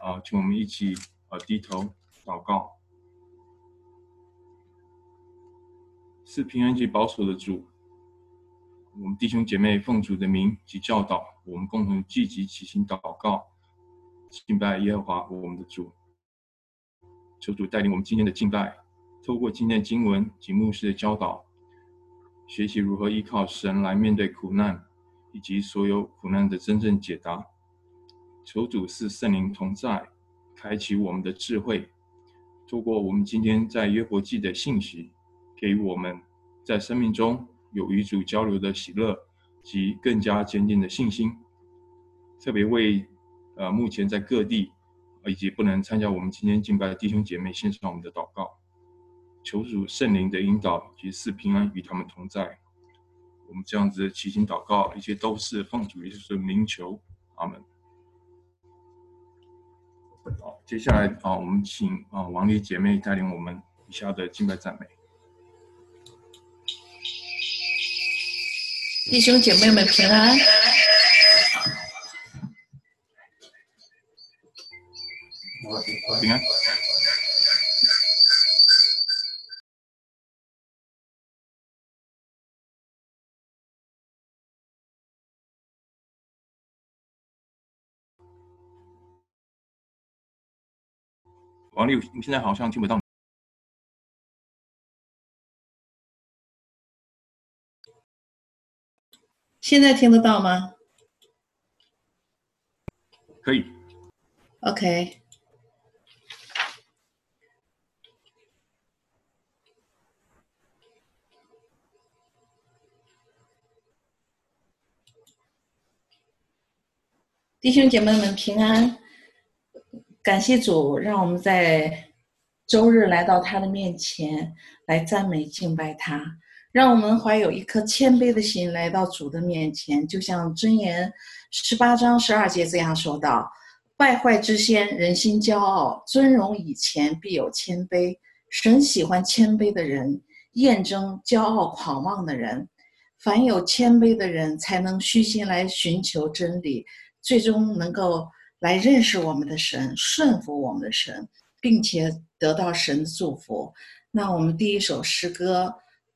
啊，请我们一起啊低头祷告。是平安及保守的主，我们弟兄姐妹奉主的名及教导，我们共同聚集齐心祷告，敬拜耶和华我们的主。求主带领我们今天的敬拜，透过今天的经文及牧师的教导，学习如何依靠神来面对苦难，以及所有苦难的真正解答。求主是圣灵同在，开启我们的智慧，透过我们今天在约伯记的信息。给予我们在生命中有与主交流的喜乐及更加坚定的信心。特别为呃目前在各地以及不能参加我们今天敬拜的弟兄姐妹献上我们的祷告，求主圣灵的引导及赐平安与他们同在。我们这样子齐心祷告，一切都是奉主耶稣名求，阿门。好，接下来啊，我们请啊王丽姐妹带领我们以下的敬拜赞美。弟兄姐妹们平安。平安。王丽，你现在好像听不到。现在听得到吗？可以。OK。弟兄姐妹们平安，感谢主，让我们在周日来到他的面前来赞美敬拜他。让我们怀有一颗谦卑的心来到主的面前，就像箴言十八章十二节这样说道：“败坏之先，人心骄傲；尊荣以前，必有谦卑。神喜欢谦卑的人，验证骄傲狂妄的人。凡有谦卑的人，才能虚心来寻求真理，最终能够来认识我们的神，顺服我们的神，并且得到神的祝福。”那我们第一首诗歌。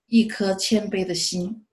一颗谦卑的心。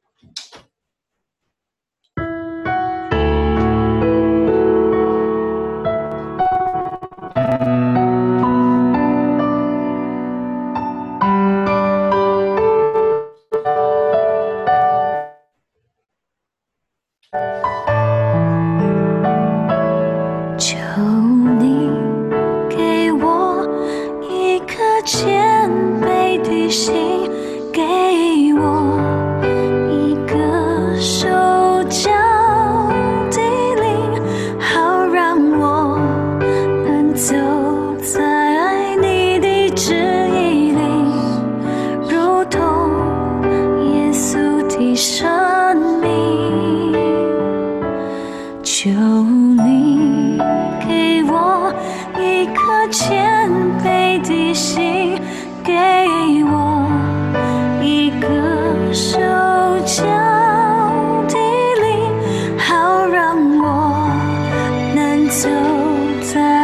走在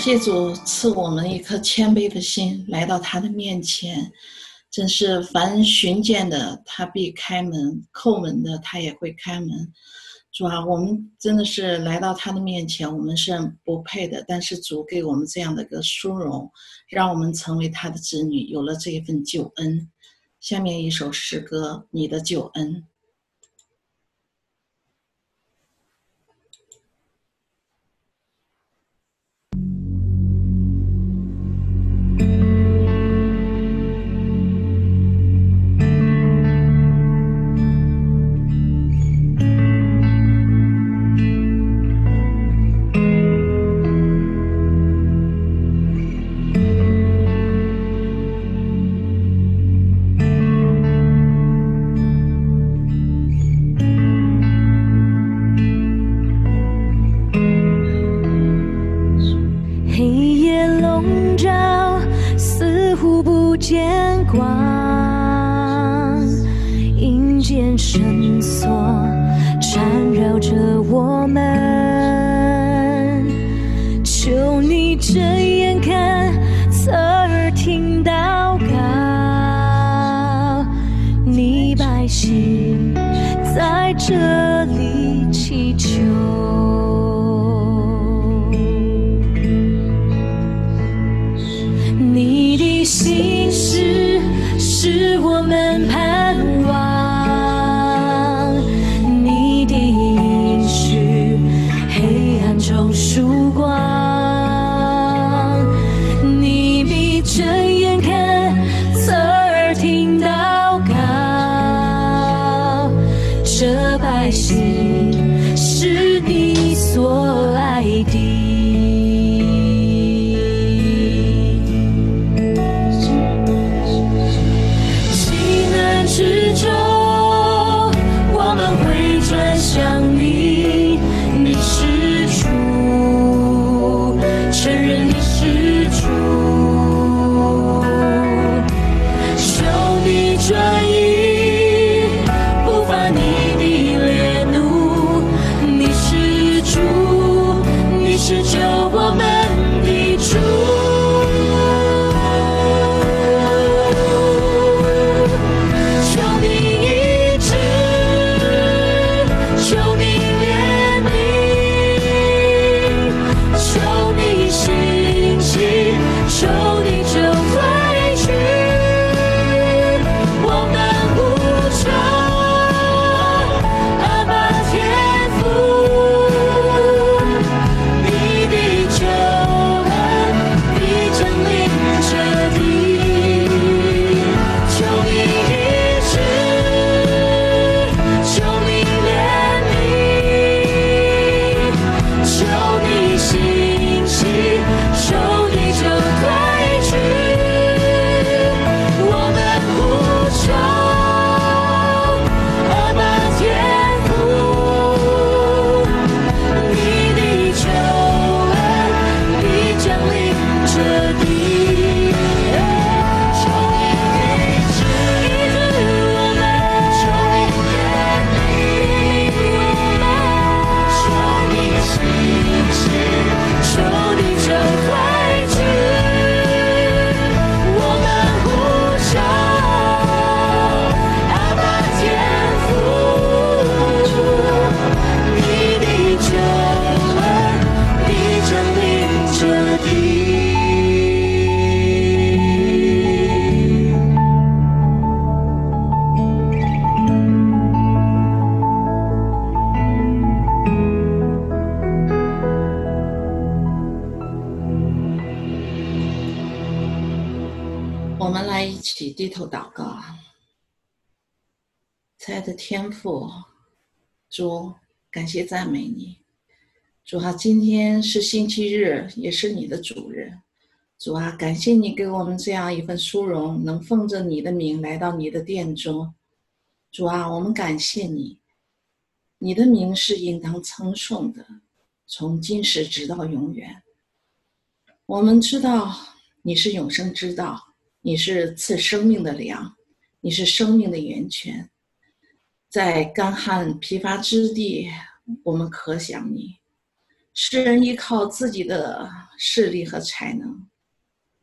谢主赐我们一颗谦卑的心，来到他的面前。真是凡寻见的，他必开门；叩门的，他也会开门。主啊，我们真的是来到他的面前，我们是不配的，但是主给我们这样的一个殊荣，让我们成为他的子女，有了这一份救恩。下面一首诗歌《你的救恩》。pourquoi 亲爱的天父，主，感谢赞美你。主啊，今天是星期日，也是你的主日。主啊，感谢你给我们这样一份殊荣，能奉着你的名来到你的殿中。主啊，我们感谢你，你的名是应当称颂的，从今时直到永远。我们知道你是永生之道。你是赐生命的粮，你是生命的源泉，在干旱疲乏之地，我们可想你。世人依靠自己的势力和才能，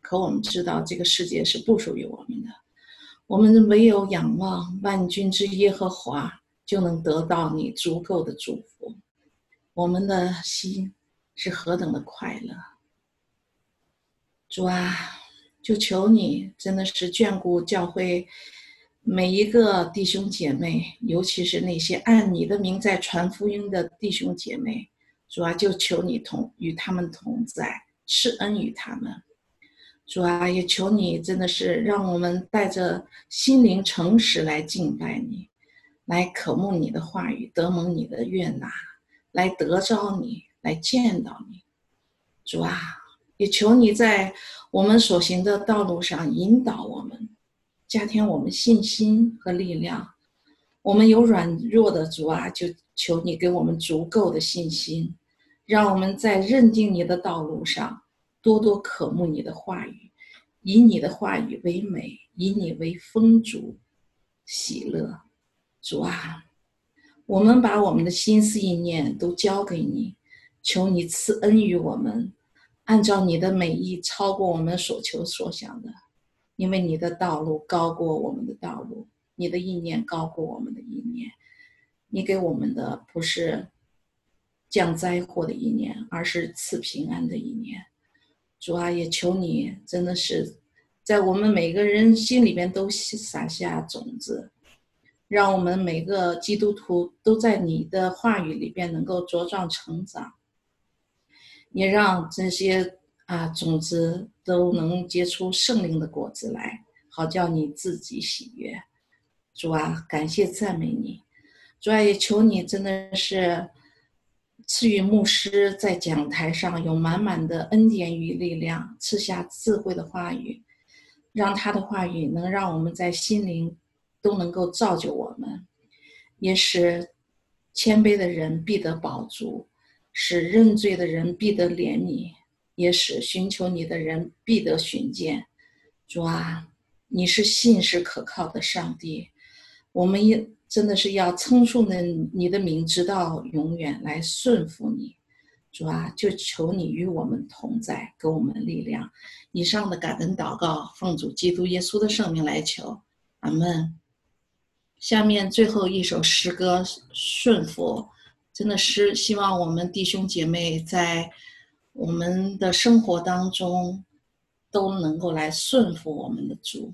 可我们知道这个世界是不属于我们的。我们唯有仰望万军之耶和华，就能得到你足够的祝福。我们的心是何等的快乐，主啊！就求你真的是眷顾教会每一个弟兄姐妹，尤其是那些按你的名在传福音的弟兄姐妹，主啊，就求你同与他们同在，施恩于他们。主啊，也求你真的是让我们带着心灵诚实来敬拜你，来渴慕你的话语，得蒙你的悦纳，来得着你，来见到你。主啊，也求你在。我们所行的道路上引导我们，加添我们信心和力量。我们有软弱的主啊，就求你给我们足够的信心，让我们在认定你的道路上多多渴慕你的话语，以你的话语为美，以你为丰足喜乐。主啊，我们把我们的心思意念都交给你，求你赐恩于我们。按照你的美意，超过我们所求所想的，因为你的道路高过我们的道路，你的意念高过我们的意念。你给我们的不是降灾祸的意念，而是赐平安的意念。主啊，也求你真的是在我们每个人心里边都撒下种子，让我们每个基督徒都在你的话语里边能够茁壮成长。也让这些啊种子都能结出圣灵的果子来，好叫你自己喜悦。主啊，感谢赞美你。主啊，也求你真的是赐予牧师在讲台上有满满的恩典与力量，赐下智慧的话语，让他的话语能让我们在心灵都能够造就我们，也使谦卑的人必得饱足。使认罪的人必得怜悯，也使寻求你的人必得寻见。主啊，你是信实可靠的上帝，我们也真的是要称颂的你的名，直到永远来顺服你。主啊，就求你与我们同在，给我们力量。以上的感恩祷告，奉主基督耶稣的圣名来求，阿门。下面最后一首诗歌《顺服》。真的是希望我们弟兄姐妹在我们的生活当中都能够来顺服我们的主。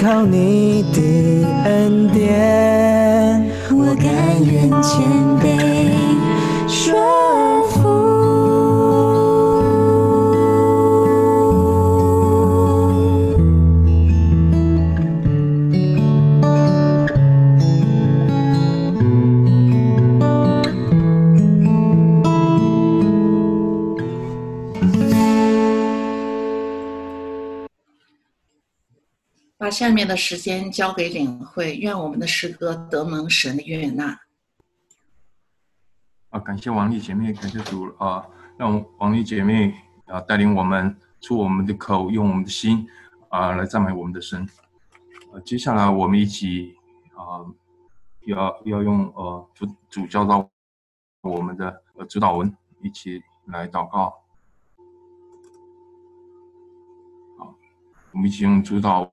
靠你的恩典，我甘愿谦卑说下面的时间交给领会，愿我们的诗歌得蒙神的悦纳。啊，感谢王丽姐妹，感谢主啊，让王丽姐妹啊带领我们出我们的口，用我们的心啊来赞美我们的神。呃，接下来我们一起啊要要用呃主主教导我们的呃指导文，一起来祷告。好，我们一起用主导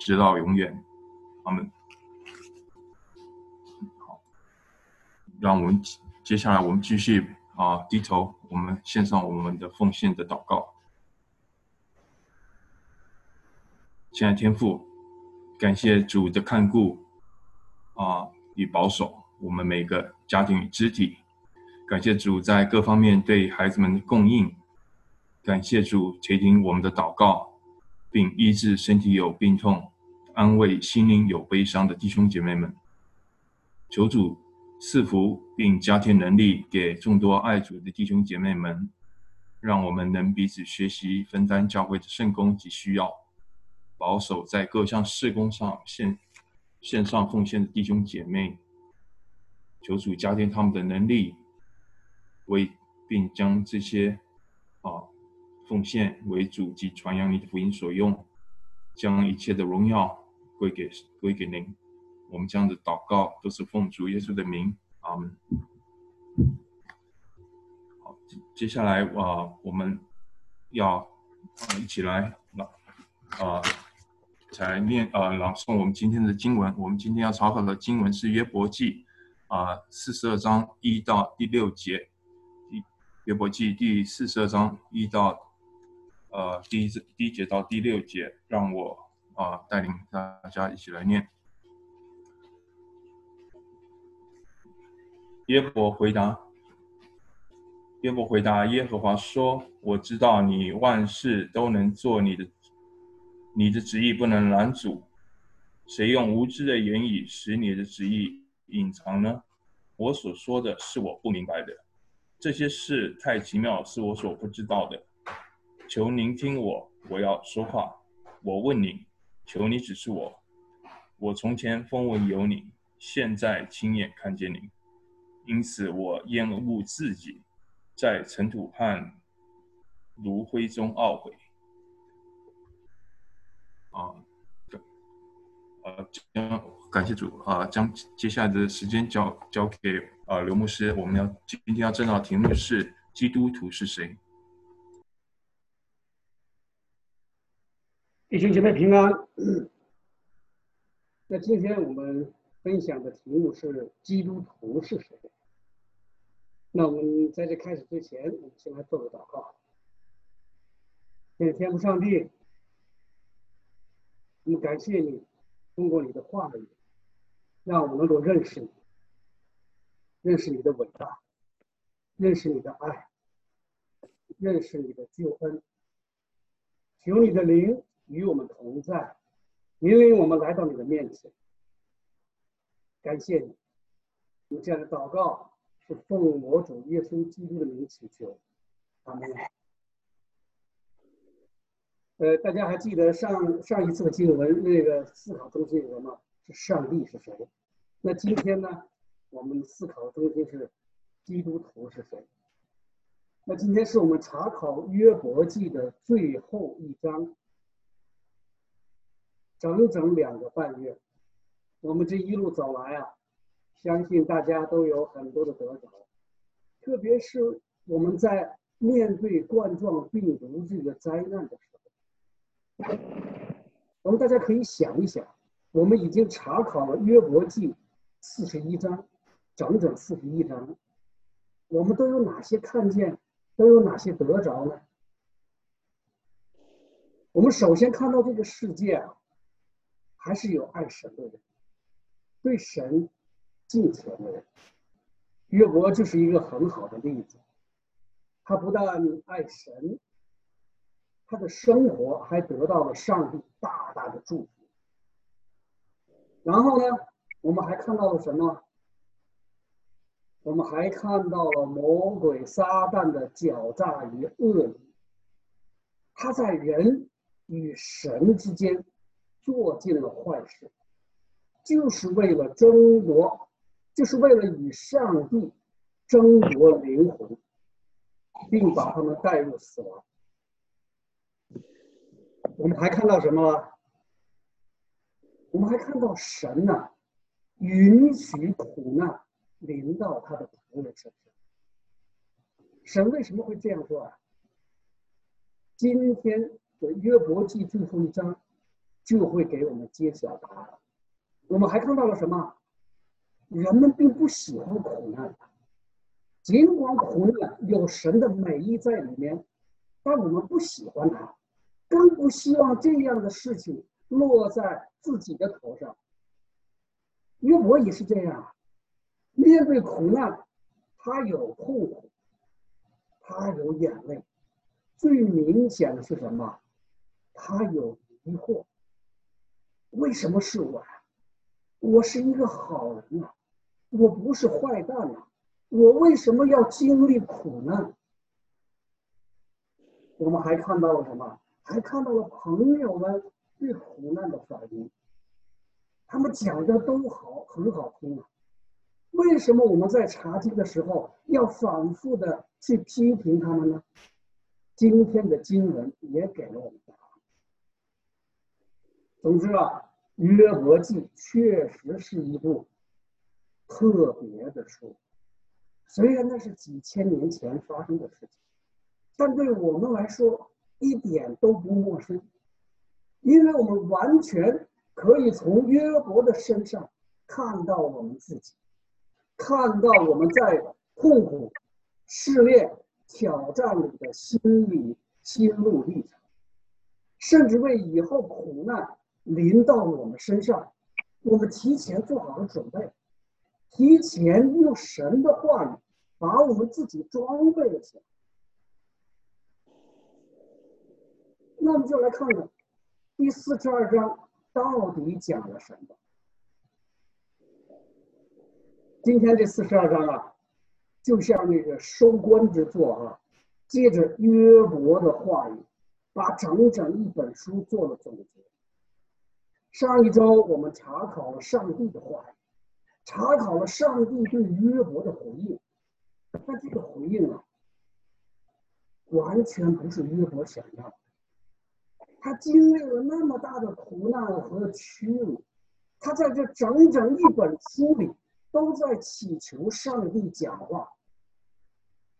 直到永远。阿门。好，让我们。接下来，我们继续啊，低头，我们献上我们的奉献的祷告。亲爱天父，感谢主的看顾啊与保守我们每个家庭与肢体，感谢主在各方面对孩子们的供应，感谢主垂听我们的祷告，并医治身体有病痛、安慰心灵有悲伤的弟兄姐妹们。求主。赐福并加添能力给众多爱主的弟兄姐妹们，让我们能彼此学习，分担教会的圣功及需要，保守在各项事工上献献上奉献的弟兄姐妹，求主加添他们的能力，为并将这些啊奉献为主及传扬你的福音所用，将一切的荣耀归给归给您。我们这样的祷告都是奉主耶稣的名，阿门。好，接下来啊，我们要啊一起来朗啊，才念啊朗诵我们今天的经文。我们今天要查考的经文是约伯记啊四十二章一到第六节，约伯记第四十二章一到呃第一第一节到第六节，让我啊带领大家一起来念。耶伯回答：“耶伯回答耶和华说：我知道你万事都能做，你的你的旨意不能拦阻。谁用无知的言语使你的旨意隐藏呢？我所说的是我不明白的，这些事太奇妙，是我所不知道的。求您听我，我要说话。我问您，求你指示我。我从前风闻有你。”现在亲眼看见你，因此我厌恶自己，在尘土和炉灰中懊悔。啊，呃，将感谢主啊，将接下来的时间交交给啊刘牧师。我们要今天要正道题目是基督徒是谁？弟兄姐妹平安。那今天我们分享的题目是基督徒是谁？那我们在这开始之前，我们先来做个祷告。天父上帝，我们感谢你，通过你的话语，让我们能够认识你，认识你的伟大，认识你的爱，认识你的救恩。求你的灵与我们同在，引领我们来到你的面前。感谢你，有这样的祷告是奉我主耶稣基督的名祈求，阿门。呃，大家还记得上上一次的经文那个思考中心是什么？是上帝是谁？那今天呢，我们思考的中心是基督徒是谁？那今天是我们查考约伯记的最后一章，整整两个半月，我们这一路走来啊，相信大家都有很多的得着，特别是我们在面对冠状病毒这个灾难的时候，我们大家可以想一想，我们已经查考了约伯记四十一章，整整四十一章，我们都有哪些看见？都有哪些得着呢？我们首先看到这个世界啊，还是有爱神的人，对神敬虔的人。约伯就是一个很好的例子，他不但爱神，他的生活还得到了上帝大大的祝福。然后呢，我们还看到了什么？我们还看到了魔鬼撒旦的狡诈与恶意，他在人与神之间做尽了坏事，就是为了争夺，就是为了与上帝争夺灵魂，并把他们带入死亡。我们还看到什么了？我们还看到神呐、允许苦难。临到他的仆人身上。神为什么会这样做啊？今天的约伯记最后一章就会给我们揭晓答案。我们还看到了什么？人们并不喜欢苦难，尽管苦难有神的美意在里面，但我们不喜欢它，更不希望这样的事情落在自己的头上。因为我也是这样。面对苦难，他有痛苦，他有眼泪，最明显的是什么？他有疑惑。为什么是我呀？我是一个好人啊，我不是坏蛋啊，我为什么要经历苦难？我们还看到了什么？还看到了朋友们对苦难的反应，他们讲的都好，很好听啊。为什么我们在查经的时候要反复的去批评他们呢？今天的经文也给了我们答案。总之啊，《约伯记》确实是一部特别的书，虽然那是几千年前发生的事情，但对我们来说一点都不陌生，因为我们完全可以从约伯的身上看到我们自己。看到我们在痛苦、试炼、挑战里的心理心路历程，甚至为以后苦难临到我们身上，我们提前做好了准备，提前用神的话语把我们自己装备了起来。那我们就来看看第四十二章到底讲了什么。今天这四十二章啊，就像那个收官之作啊，借着约伯的话语，把整整一本书做了总结。上一周我们查考了上帝的话，查考了上帝对约伯的回应。那这个回应啊，完全不是约伯想要的。他经历了那么大的苦难和屈辱，他在这整整一本书里都在祈求上帝讲话。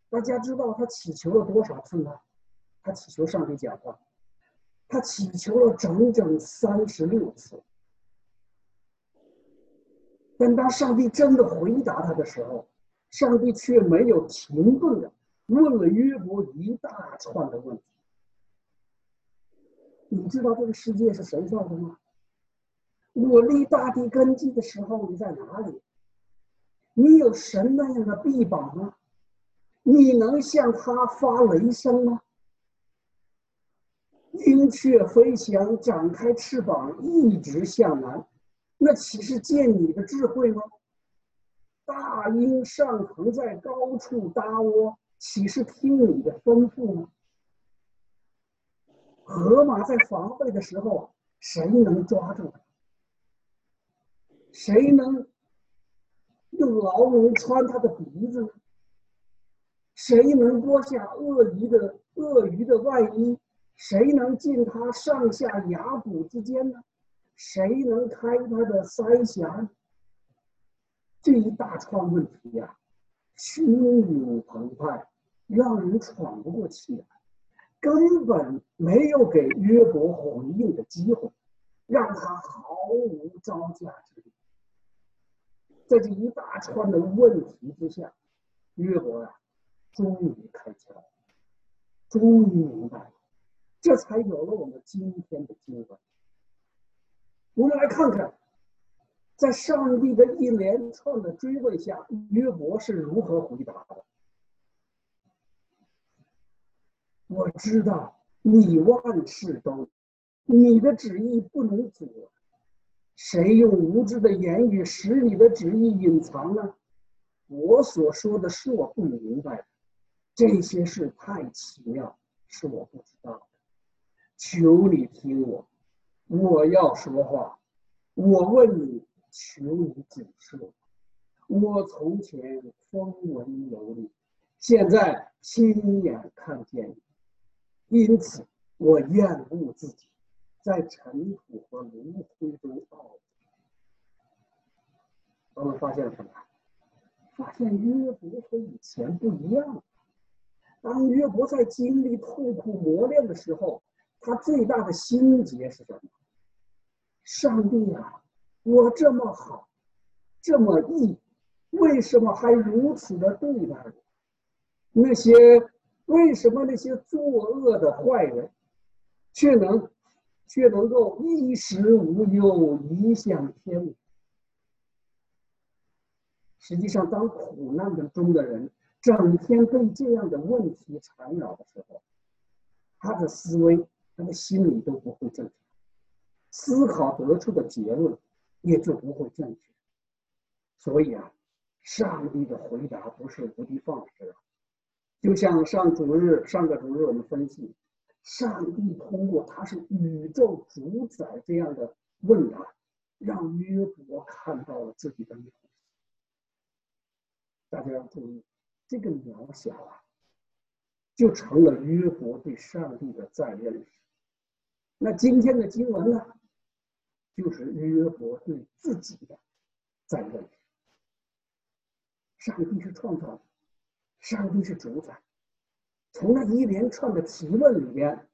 大家知道他祈求了多少次吗？他祈求上帝讲话，他祈求了整整三十六次。但当上帝真的回答他的时候，上帝却没有停顿的问了约伯一大串的问题。你知道这个世界是谁造的吗？我立大地根基的时候，你在哪里？你有神那样的臂膀吗？你能向他发雷声吗？鹰雀飞翔，展开翅膀，一直向南，那岂是见你的智慧吗？大鹰上腾在高处搭窝，岂是听你的吩咐吗？河马在防备的时候，谁能抓住它？谁能用牢笼穿它的鼻子？谁能剥下鳄鱼的鳄鱼的外衣？谁能进他上下牙骨之间呢？谁能开他的腮峡？这一大串问题呀、汹涌澎湃，让人喘不过气来，根本没有给约伯回应的机会，让他毫无招架之力。在这一大串的问题之下，约伯呀、终于开窍，终于明白了，这才有了我们今天的经文。我们来看看，在上帝的一连串的追问下，约伯是如何回答的。我知道你万事都，你的旨意不能阻。谁用无知的言语使你的旨意隐藏呢？我所说的是我不明白，这些事太奇妙，是我不知道。求你听我，我要说话。我问你，求你指示我。从前风闻有你，现在亲眼看见你，因此我厌恶自己，在尘土和炉灰中懊悔。我们发现了什么？发现约伯和以前不一样了。当约伯在经历痛苦磨练的时候，他最大的心结是什么？上帝啊，我这么好，这么义，为什么还如此的对待我？那些为什么那些作恶的坏人，却能却能够衣食无忧，颐享天伦？实际上，当苦难的中的人整天被这样的问题缠绕的时候，他的思维、他的心理都不会正确，思考得出的结论也就不会正确。所以啊，上帝的回答不是无的放矢，就像上主日、上个主日我们分析，上帝通过他是宇宙主宰这样的问答，让约伯看到了自己的渺小。大家要注意，这个渺小啊，就成了约伯对上帝的再认识。那今天的经文呢，就是约伯对自己的再认识。上帝是创造，上帝是主宰。从那一连串的提问里边，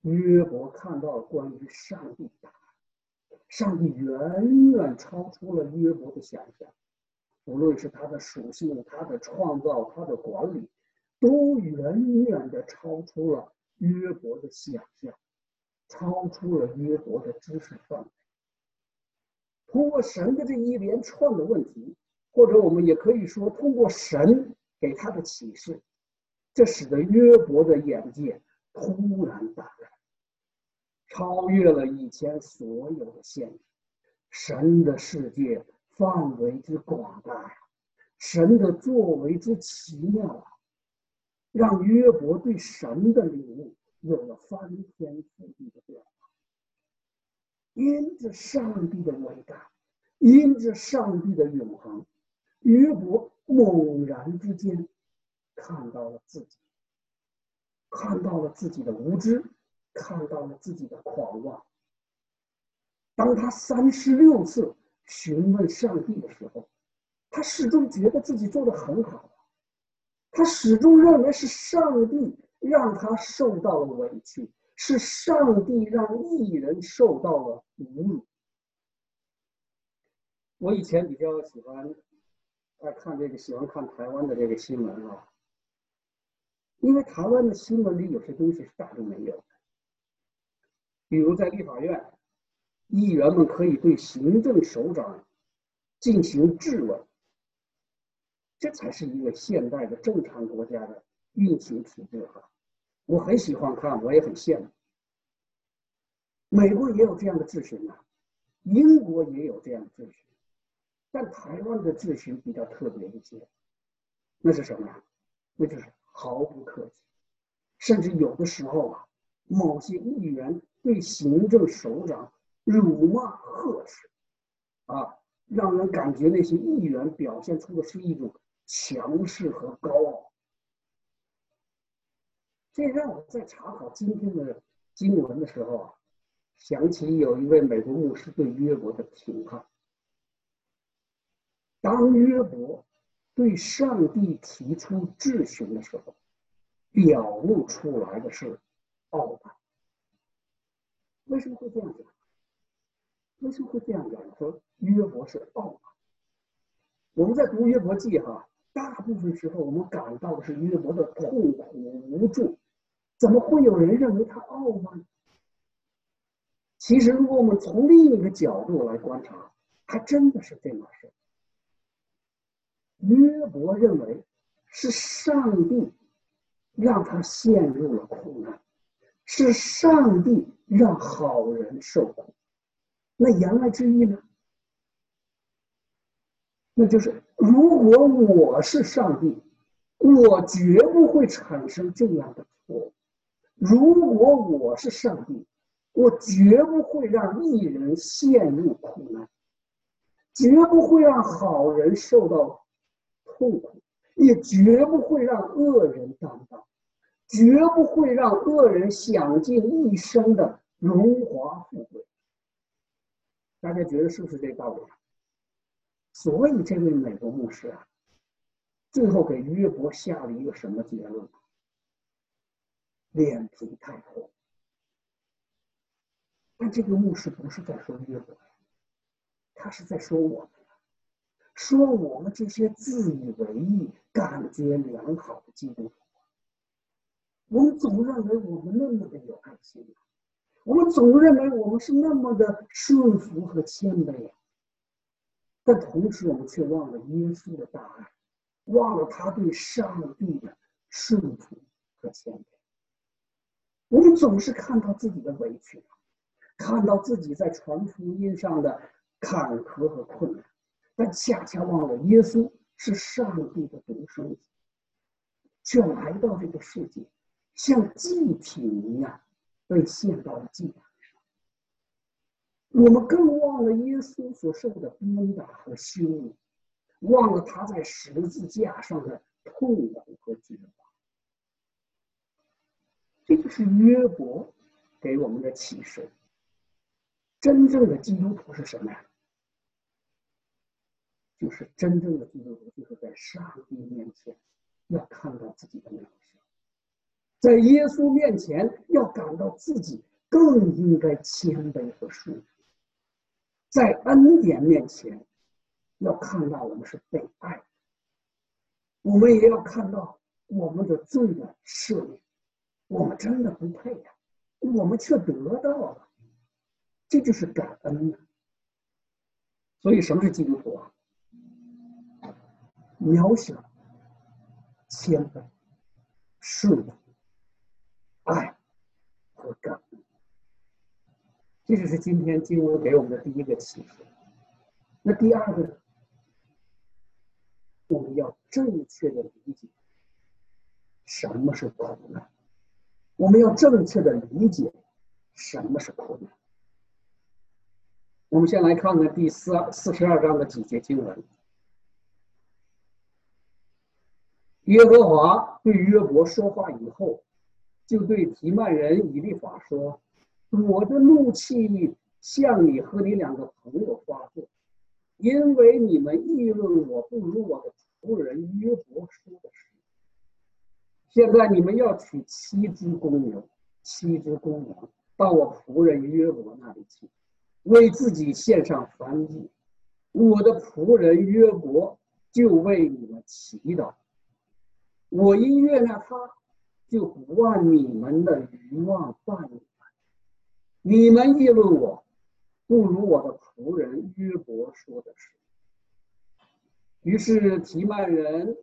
约伯看到了关于上帝的答案。上帝远远超出了约伯的想象。无论是它的属性、它的创造、它的管理，都远远的超出了约伯的想象，超出了约伯的知识范围。通过神的这一连串的问题，或者我们也可以说，通过神给他的启示，这使得约伯的眼界突然打开，超越了以前所有的限制。神的世界。范围之广大呀，神的作为之奇妙啊，让约伯对神的领悟有了翻天覆地的变化。因着上帝的伟大，因着上帝的永恒，约伯猛然之间看到了自己，看到了自己的无知，看到了自己的狂妄。当他三十六次询问上帝的时候，他始终觉得自己做的很好，他始终认为是上帝让他受到了委屈，是上帝让艺人受到了侮辱。我以前比较喜欢爱看这个，喜欢看台湾的这个新闻啊，因为台湾的新闻里有些东西是大陆没有的，比如在立法院，议员们可以对行政首长进行质问，这才是一个现代的正常国家的运行体制哈。我很喜欢看，我也很羡慕。美国也有这样的秩序呢，英国也有这样的秩序。但台湾的秩序比较特别一些，那是什么呀？那就是毫不客气，甚至有的时候啊，某些议员对行政首长辱骂呵斥，啊，让人感觉那些议员表现出的是一种强势和高傲。这让我在查考今天的经文的时候啊，想起有一位美国牧师对约伯的评判。当约伯对上帝提出质询的时候，表露出来的是傲慢。为什么会这样讲？为什么会这样讲？说约伯是傲慢。我们在读约伯记哈，大部分时候我们感到的是约伯的痛苦无助。怎么会有人认为他傲慢？其实，如果我们从另一个角度来观察，还真的是这码事。约伯认为是上帝让他陷入了苦难，是上帝让好人受苦。那言外之意呢？那就是如果我是上帝，我绝不会产生这样的错误；如果我是上帝，我绝不会让艺人陷入苦难，绝不会让好人受到。痛苦也绝不会让恶人担当，绝不会让恶人享尽一生的荣华富贵。大家觉得是不是这道理？所以这位美国牧师啊，最后给约伯下了一个什么结论？脸皮太厚。但这个牧师不是在说约伯，他是在说我们。说我们这些自以为意、感觉良好的基督徒，我们总认为我们那么的有爱心，我们总认为我们是那么的顺服和谦卑，但同时我们却忘了耶稣的大爱，忘了他对上帝的顺服和谦卑。我们总是看到自己的委屈，看到自己在传福音上的坎坷和困难。但恰恰忘了，耶稣是上帝的独生子，却来到这个世界，像祭品一样被献到了祭坛上。我们更忘了耶稣所受的鞭打和羞辱，忘了他在十字架上的痛苦和绝望。这就是约伯给我们的启示。真正的基督徒是什么呀？就是真正的基督徒，就是在上帝面前要看到自己的渺小，在耶稣面前要感到自己更应该谦卑和顺服，在恩典面前要看到我们是被爱，我们也要看到我们的罪的赦免，我们真的不配呀，我们却得到了，这就是感恩呐。所以，什么是基督徒啊？渺小、谦卑、顺服、爱和感恩，这就是今天经文给我们的第一个启示。那第二个呢？我们要正确的理解什么是苦难，我们要正确的理解什么是苦难。我们先来看看第四四十二章的几节经文。耶和华对约伯说话以后，就对提曼人以利法说：“我的怒气向你和你两个朋友发作，因为你们议论我不如我的仆人约伯说的是。现在你们要取七只公牛、七只公羊到我仆人约伯那里去，为自己献上燔祭。我的仆人约伯就为你们祈祷。我因悦纳他，就不按你们的愚妄办你们。你们议论我，不如我的仆人约伯说的是。于是提曼人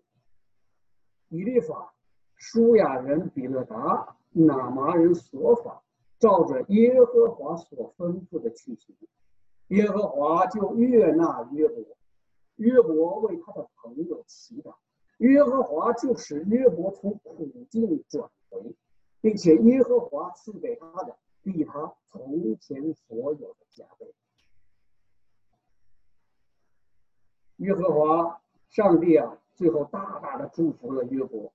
以利法、舒雅人比勒达、拿麻人所法，照着耶和华所吩咐的去行。耶和华就悦纳约伯，约伯为他的朋友祈祷。耶和华就使约伯从苦境转回，并且耶和华赐给他的比他从前所有的加倍。耶和华上帝啊，最后大大的祝福了约伯，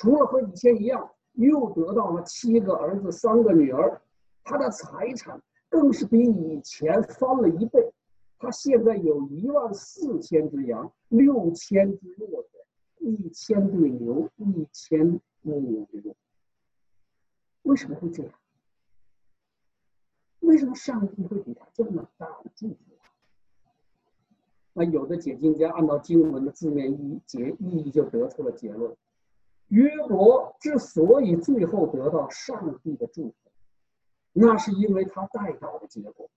除了和以前一样，又得到了七个儿子、三个女儿，他的财产更是比以前翻了一倍。他现在有一万四千只羊，六千只骆驼。一千对牛，一千母牛，为什么会这样？为什么上帝会给他这么大的祝福？那有的解经家按照经文的字面意解意义，就得出了结论：约伯之所以最后得到上帝的祝福，那是因为他带祷的结果，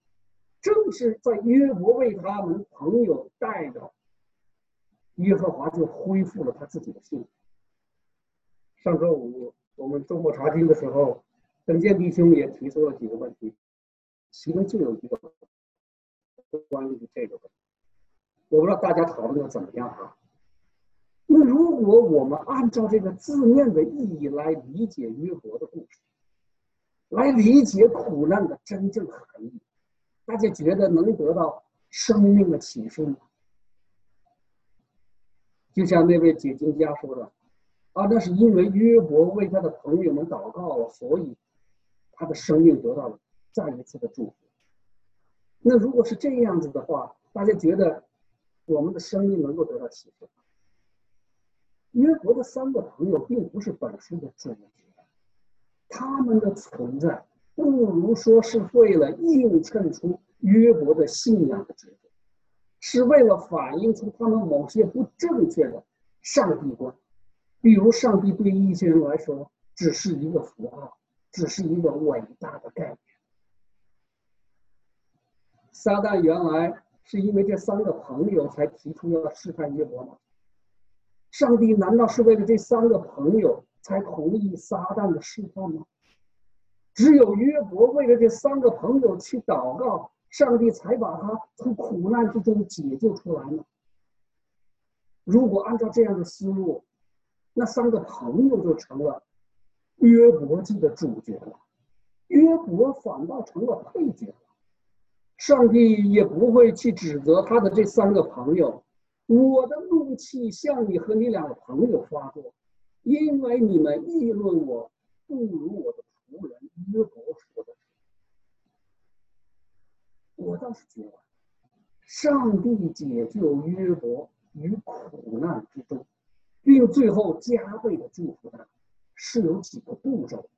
正是在约伯为他们朋友带祷。耶和华就恢复了他自己的信。上周五我们周末查经的时候，等见弟兄也提出了几个问题，其中就有一个关于这个问题，我不知道大家讨论的怎么样啊？那如果我们按照这个字面的意义来理解约伯的故事，来理解苦难的真正含义，大家觉得能得到生命的启示吗？就像那位解经家说的，啊，那是因为约伯为他的朋友们祷告了，所以他的生命得到了再一次的祝福。那如果是这样子的话，大家觉得我们的生命能够得到启示吗？约伯的三个朋友并不是本书的主角，他们的存在不如说是为了映衬出约伯的信仰的结果。是为了反映出他们某些不正确的上帝观，比如上帝对一些人来说只是一个符号，只是一个伟大的概念。撒旦原来是因为这三个朋友才提出要试探约伯吗？上帝难道是为了这三个朋友才同意撒旦的试探吗？只有约伯为了这三个朋友去祷告。上帝才把他从苦难之中解救出来呢。如果按照这样的思路，那三个朋友就成了约伯记的主角了，约伯反倒成了配角。上帝也不会去指责他的这三个朋友：“我的怒气向你和你两个朋友发作，因为你们议论我不如我的仆人约伯说的。”我倒是觉得，上帝解救约伯于苦难之中，并最后加倍的祝福他，是有几个步骤。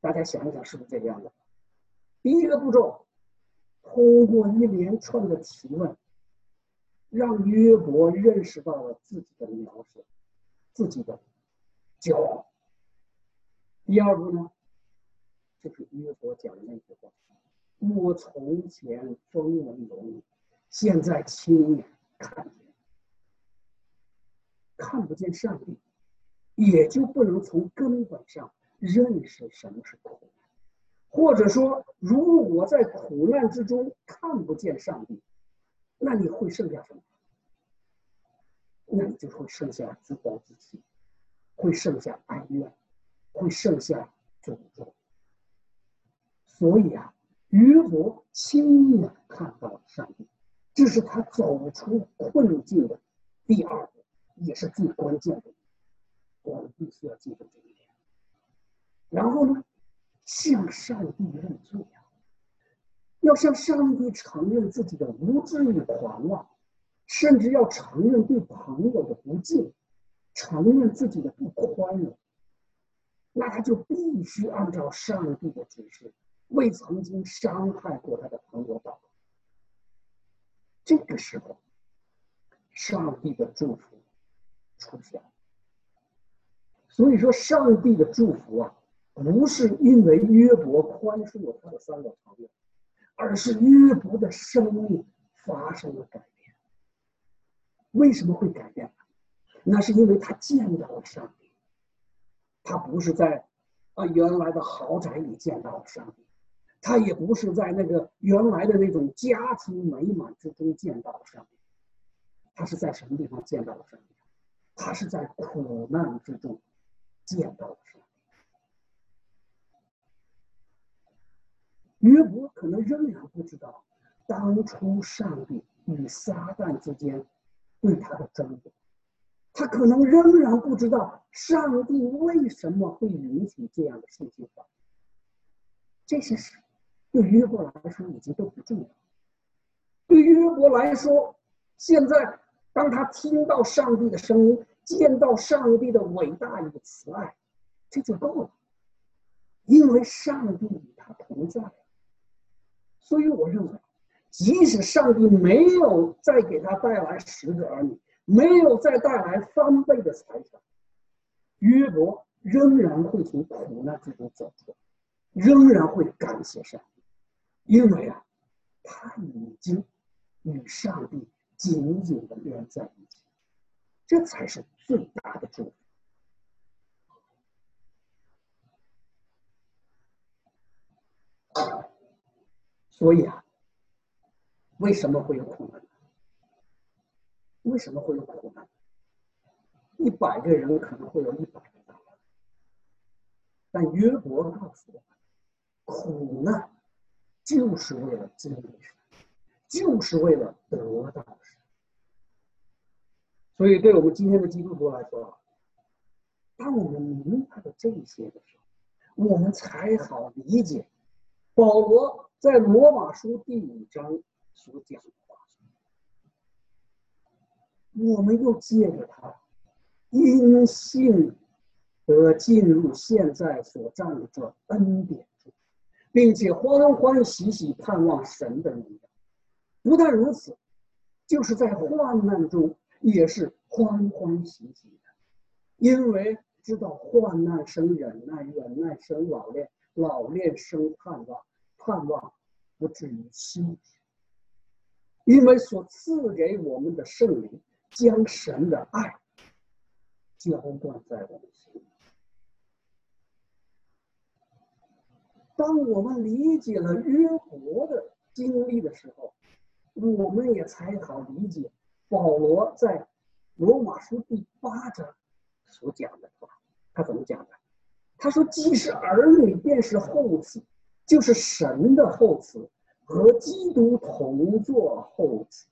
大家想一想，是不是这个样子？第一个步骤，通过一连串的提问，让约伯认识到了自己的渺小，自己的骄傲。第二步呢，就是约伯讲的那句话。我从前风闻有你，现在亲眼看见，看不见上帝，也就不能从根本上认识什么是苦难。或者说，如果在苦难之中看不见上帝，那你会剩下什么？那你就会剩下自暴自弃，会剩下哀怨，会剩下诅咒。所以啊。约伯亲眼看到了上帝，这是他走出困境的第二步，也是最关键的。我们必须要记住这一点。然后呢，向上帝认罪，要向上帝承认自己的无知与狂妄，甚至要承认对朋友的不敬，承认自己的不宽容。那他就必须按照上帝的指示。为曾经伤害过他的朋友祷告。这个时候，上帝的祝福出现了。所以说，上帝的祝福啊，不是因为约伯宽恕了他的三个朋友，而是约伯的生命发生了改变。为什么会改变？那是因为他见到了上帝。他不是在啊原来的豪宅里见到了上帝。他也不是在那个原来的那种家庭美满之中见到了上帝，他是在什么地方见到了上帝？他是在苦难之中见到了上帝。约伯可能仍然不知道当初上帝与撒旦之间对他的争夺，他可能仍然不知道上帝为什么会允许这样的事情发生。这些事。对约伯来说已经都不重要。对约伯来说，现在当他听到上帝的声音，见到上帝的伟大与慈爱，这就够了。因为上帝与他同在。所以我认为，即使上帝没有再给他带来十个儿女，没有再带来翻倍的财产，约伯仍然会从苦难之中走出来，仍然会感谢上帝。因为啊，他已经与上帝紧紧的连在一起，这才是最大的祝福。所以啊，为什么会有苦难？为什么会有苦难？一百个人可能会有一百个答案，但约伯告诉我们，苦难。就是为了经历，就是为了得到神。所以，对我们今天的基督徒来说，当我们明白了这些的时候，我们才好理解保罗在罗马书第五章所讲的话。我们又借着他因信得进入现在所占的恩典。并且欢欢喜喜盼望神的荣耀。不但如此，就是在患难中也是欢欢喜喜的，因为知道患难生忍耐，忍耐生老练，老练生盼望，盼望不至于心。因为所赐给我们的圣灵，将神的爱浇灌在我们心里。当我们理解了约伯的经历的时候，我们也才好理解保罗在罗马书第八章所讲的话。他怎么讲的？他说：“既是儿女，便是后嗣，就是神的后嗣，和基督同作后嗣。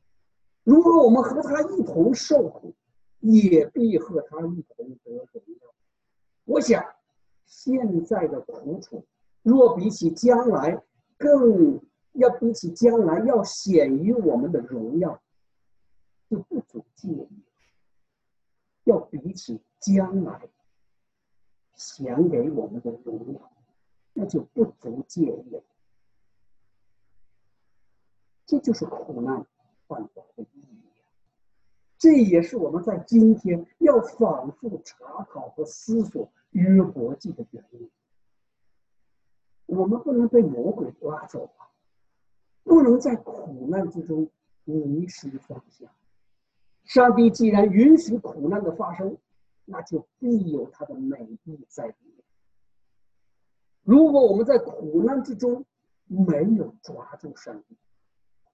如果我们和他一同受苦，也必和他一同得荣耀。”我想，现在的苦楚。若比起将来，更要比起将来要显于我们的荣耀，就不足介意；要比起将来显给我们的荣耀，那就不足介意了。这就是苦难换来的意义，这也是我们在今天要反复查考和思索约伯记的原因。我们不能被魔鬼抓走啊！不能在苦难之中迷失方向。上帝既然允许苦难的发生，那就必有他的美意在。如果我们在苦难之中没有抓住上帝，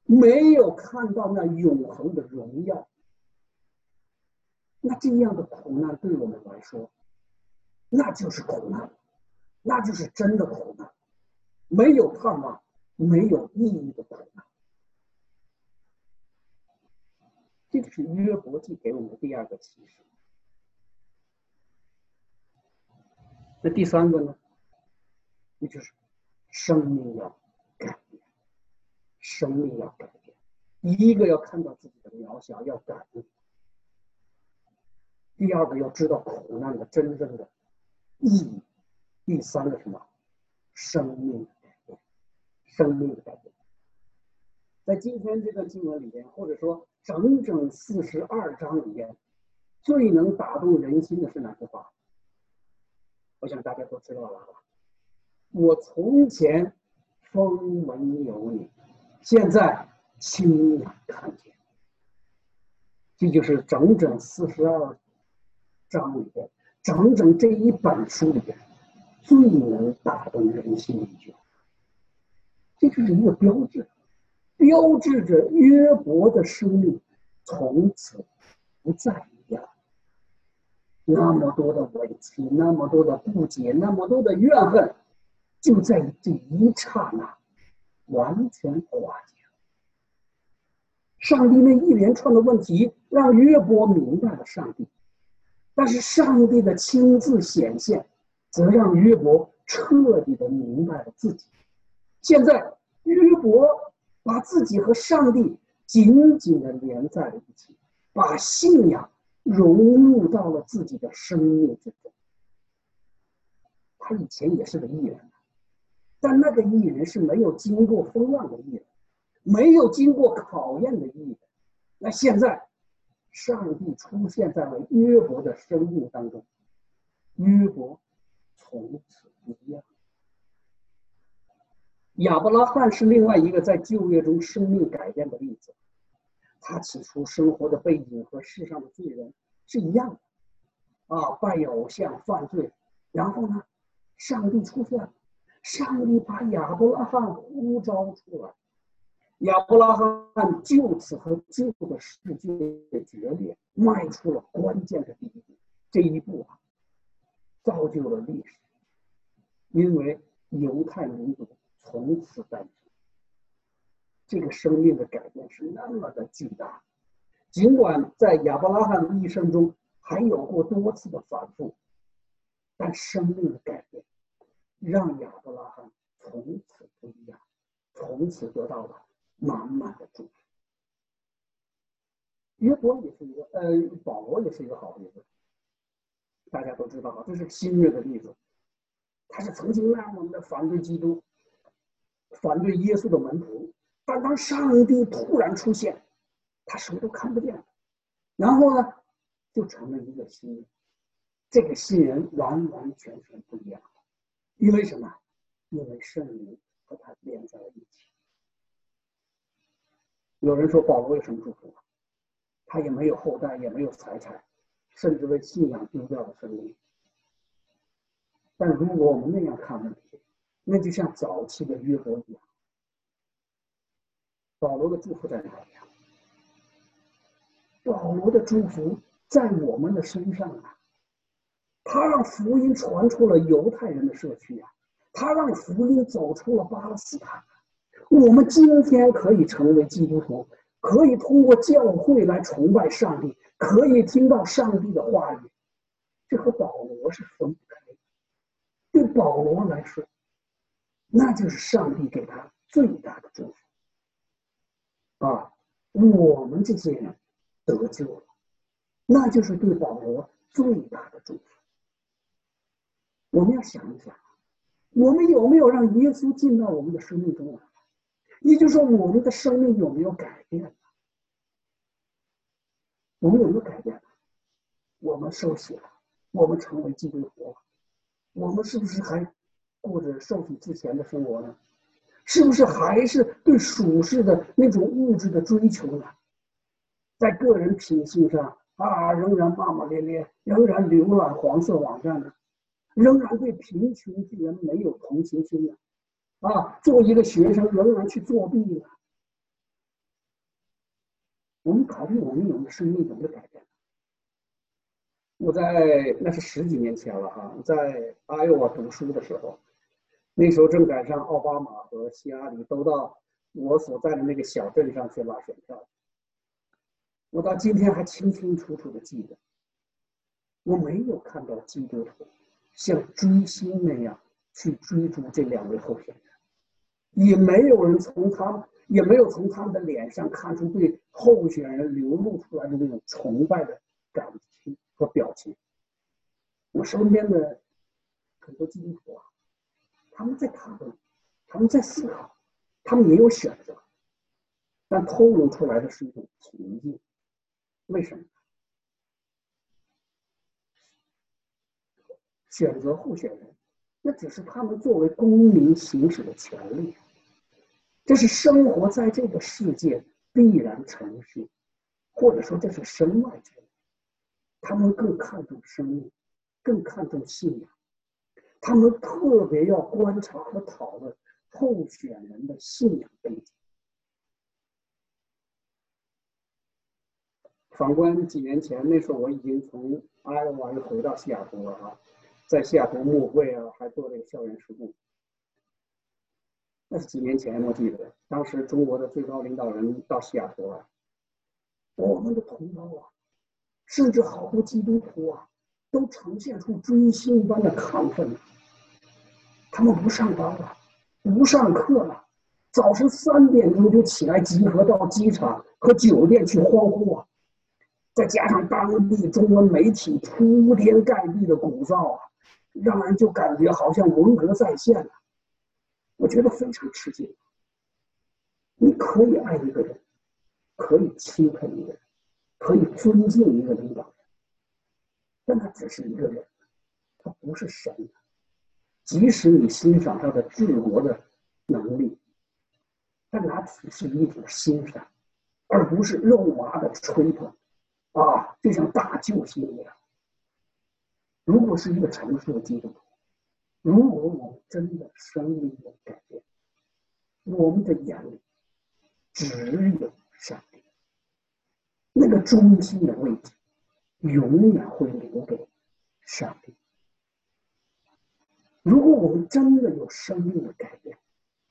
没有看到那永恒的荣耀，那这样的苦难对我们来说，那就是苦难，那就是真的苦难。没有盼望，没有意义的苦难。这个是约伯记给我们的第二个启示。那第三个呢？也就是生命要改变，生命要改变。第一个要看到自己的渺小，要感悟；第二个要知道苦难的真正的意义；第三个什么？生命的改变，生命的改变。在今天这段经文里边，或者说整整四十二章里边，最能打动人心的是哪句话？我想大家都知道了？我从前风闻有你，现在亲眼看见。这就是整整四十二章里边，整整这一本书里边最能打动人心的一句话。这就是一个标志，标志着约伯的生命从此不再一样。那么多的委屈，那么多的不解，那么多的怨恨，就在这一刹那完全化解了。上帝那一连串的问题让约伯明白了上帝，但是上帝的亲自显现，则让约伯彻底的明白了自己。现在约伯把自己和上帝紧紧的连在了一起，把信仰。融入到了自己的生命之中。他以前也是个艺人，但那个艺人是没有经过风浪的艺人，没有经过考验的艺人。那现在，上帝出现在了约伯的生命当中，约伯从此不一样。亚伯拉罕是另外一个在旧约中生命改变的例子。他起初生活的背景和世上的罪人是一样的，啊，拜偶像、犯罪，然后呢，上帝出现了，上帝把亚伯拉罕呼召出来，亚伯拉罕就此和旧的世界决裂，迈出了关键的第一步，这一步啊，造就了历史，因为犹太民族从此诞生。这个生命的改变是那么的巨大，尽管在亚伯拉罕的一生中还有过多次的反复，但生命的改变让亚伯拉罕从此不一样，从此得到了满满的祝福。约伯也是一个，呃，保罗也是一个好例子，大家都知道啊，这是新约的例子，他是曾经那么的反对基督，反对耶稣的门徒。但当上帝突然出现，他什么都看不见，然后呢，就成了一个新人。这个新人完完全全不一样，因为什么？因为圣灵和他连在了一起。有人说保罗有什么祝福？他也没有后代，也没有财产，甚至为信仰丢掉了生命。但如果我们那样看问题，那就像早期的约伯一样。保罗的祝福在哪里啊？保罗的祝福在我们的身上啊！他让福音传出了犹太人的社区啊，他让福音走出了巴勒斯坦。我们今天可以成为基督徒，可以通过教会来崇拜上帝，可以听到上帝的话语，这和保罗是分不开的。对保罗来说，那就是上帝给他最大的祝福。啊，我们这些人得救了，那就是对保罗最大的祝福。我们要想一想，我们有没有让耶稣进到我们的生命中来？也就是说，我们的生命有没有改变？我们有没有改变？我们受洗了，我们成为基督徒了，我们是不是还过着受洗之前的生活呢？是不是还是对属世的那种物质的追求呢？在个人品性上啊，仍然骂骂咧咧，仍然浏览黄色网站呢，仍然对贫穷之人没有同情心呢？啊，作为一个学生仍然去作弊了？我们考虑我们有没有生命怎么改变？我在那是十几年前了哈，在阿尤瓦读书的时候。那时候正赶上奥巴马和希拉里都到我所在的那个小镇上去拉选票。我到今天还清清楚楚的记得，我没有看到基督徒像追星那样去追逐这两位候选人，也没有人从他，也没有从他们的脸上看出对候选人流露出来的那种崇拜的感情和表情。我身边的很多基督徒啊，他们在讨论，他们在思考，他们没有选择，但透露出来的是一种平静。为什么？选择候选人，那只是他们作为公民行使的权利，这是生活在这个世界必然程序，或者说这是身外之物。他们更看重生命，更看重信仰，他们特别要观察和讨论候选人的信仰背景。反观几年前，那时候我已经从爱奥华又回到西雅图了啊，在西雅图牧会啊，还做这个校园事故。那是几年前，我记得当时中国的最高领导人到西雅图啊，我们的同胞啊，甚至好多基督徒啊，都呈现出追星般的亢奋。他们不上班了，不上课了，早晨三点钟就起来集合到机场和酒店去欢呼啊！再加上当地中文媒体铺天盖地的鼓噪啊，让人就感觉好像文革再现了。我觉得非常吃惊。你可以爱一个人，可以钦佩一个人，可以尊敬一个领导人，但他只是一个人，他不是神。即使你欣赏他的治国的能力，但那只是一种欣赏，而不是肉麻的吹捧。啊，就像大救星一样。如果是一个成熟的基督徒，如果我们真的生命有改变，我们的眼里只有上帝，那个中心的位置永远会留给上帝。如果我们真的有生命的改变，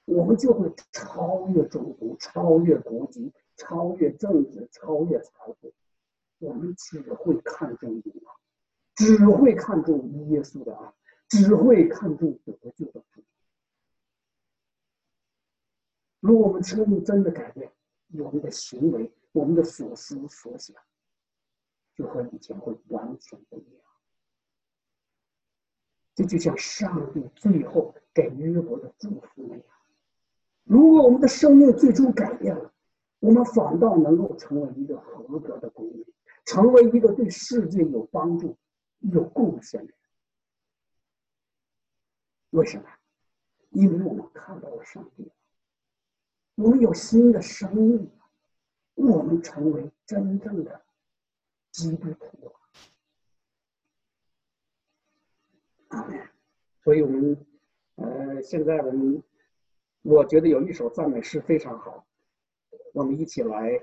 我们就会超越种族，超越国籍，超越政治，超越财富。我们只会看重永恒，只会看重耶稣的爱，只会看重得救的主。如果我们生命真的改变，我们的行为、我们的所思所想，就和以前会完全不一样。这就像上帝最后给约伯的祝福那样：如果我们的生命最终改变了，我们反倒能够成为一个合格的公民。成为一个对世界有帮助、有贡献的人。为什么？因为我们看到了上帝，我们有新的生命，我们成为真正的基督徒。阿门。所以，我们呃，现在我们我觉得有一首赞美诗非常好，我们一起来。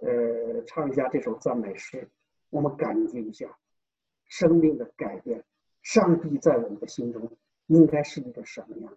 呃，唱一下这首赞美诗，我们感觉一下生命的改变。上帝在我们的心中应该是一个什么样？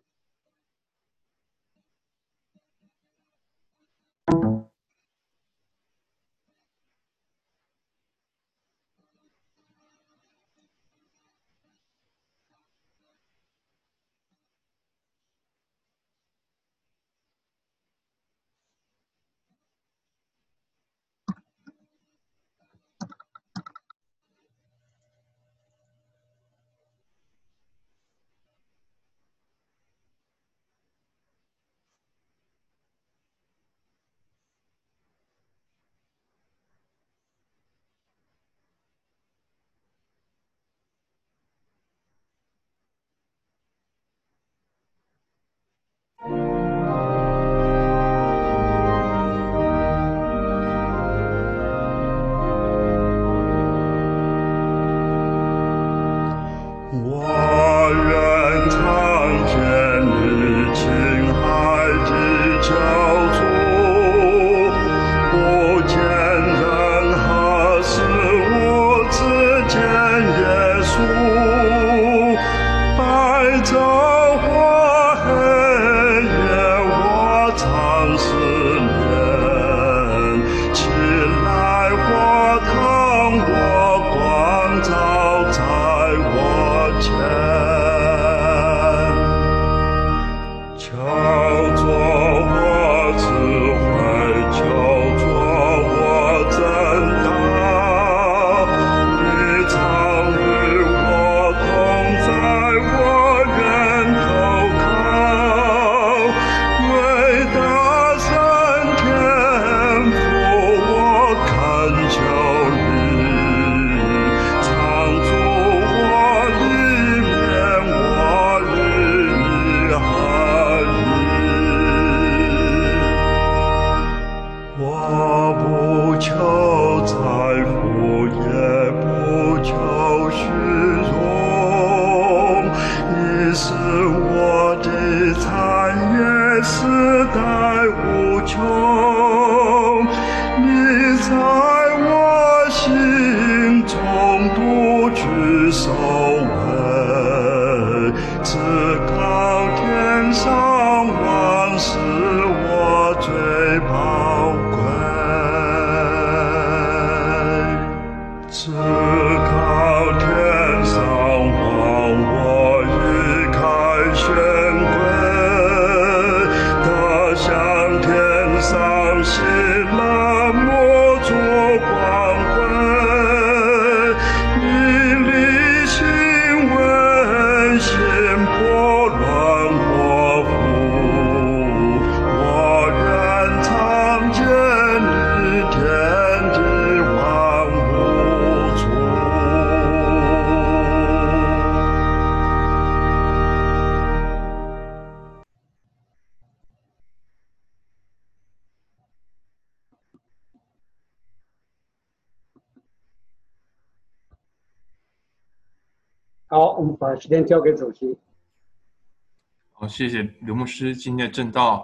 先交给主席。好谢谢刘牧师今天的正道。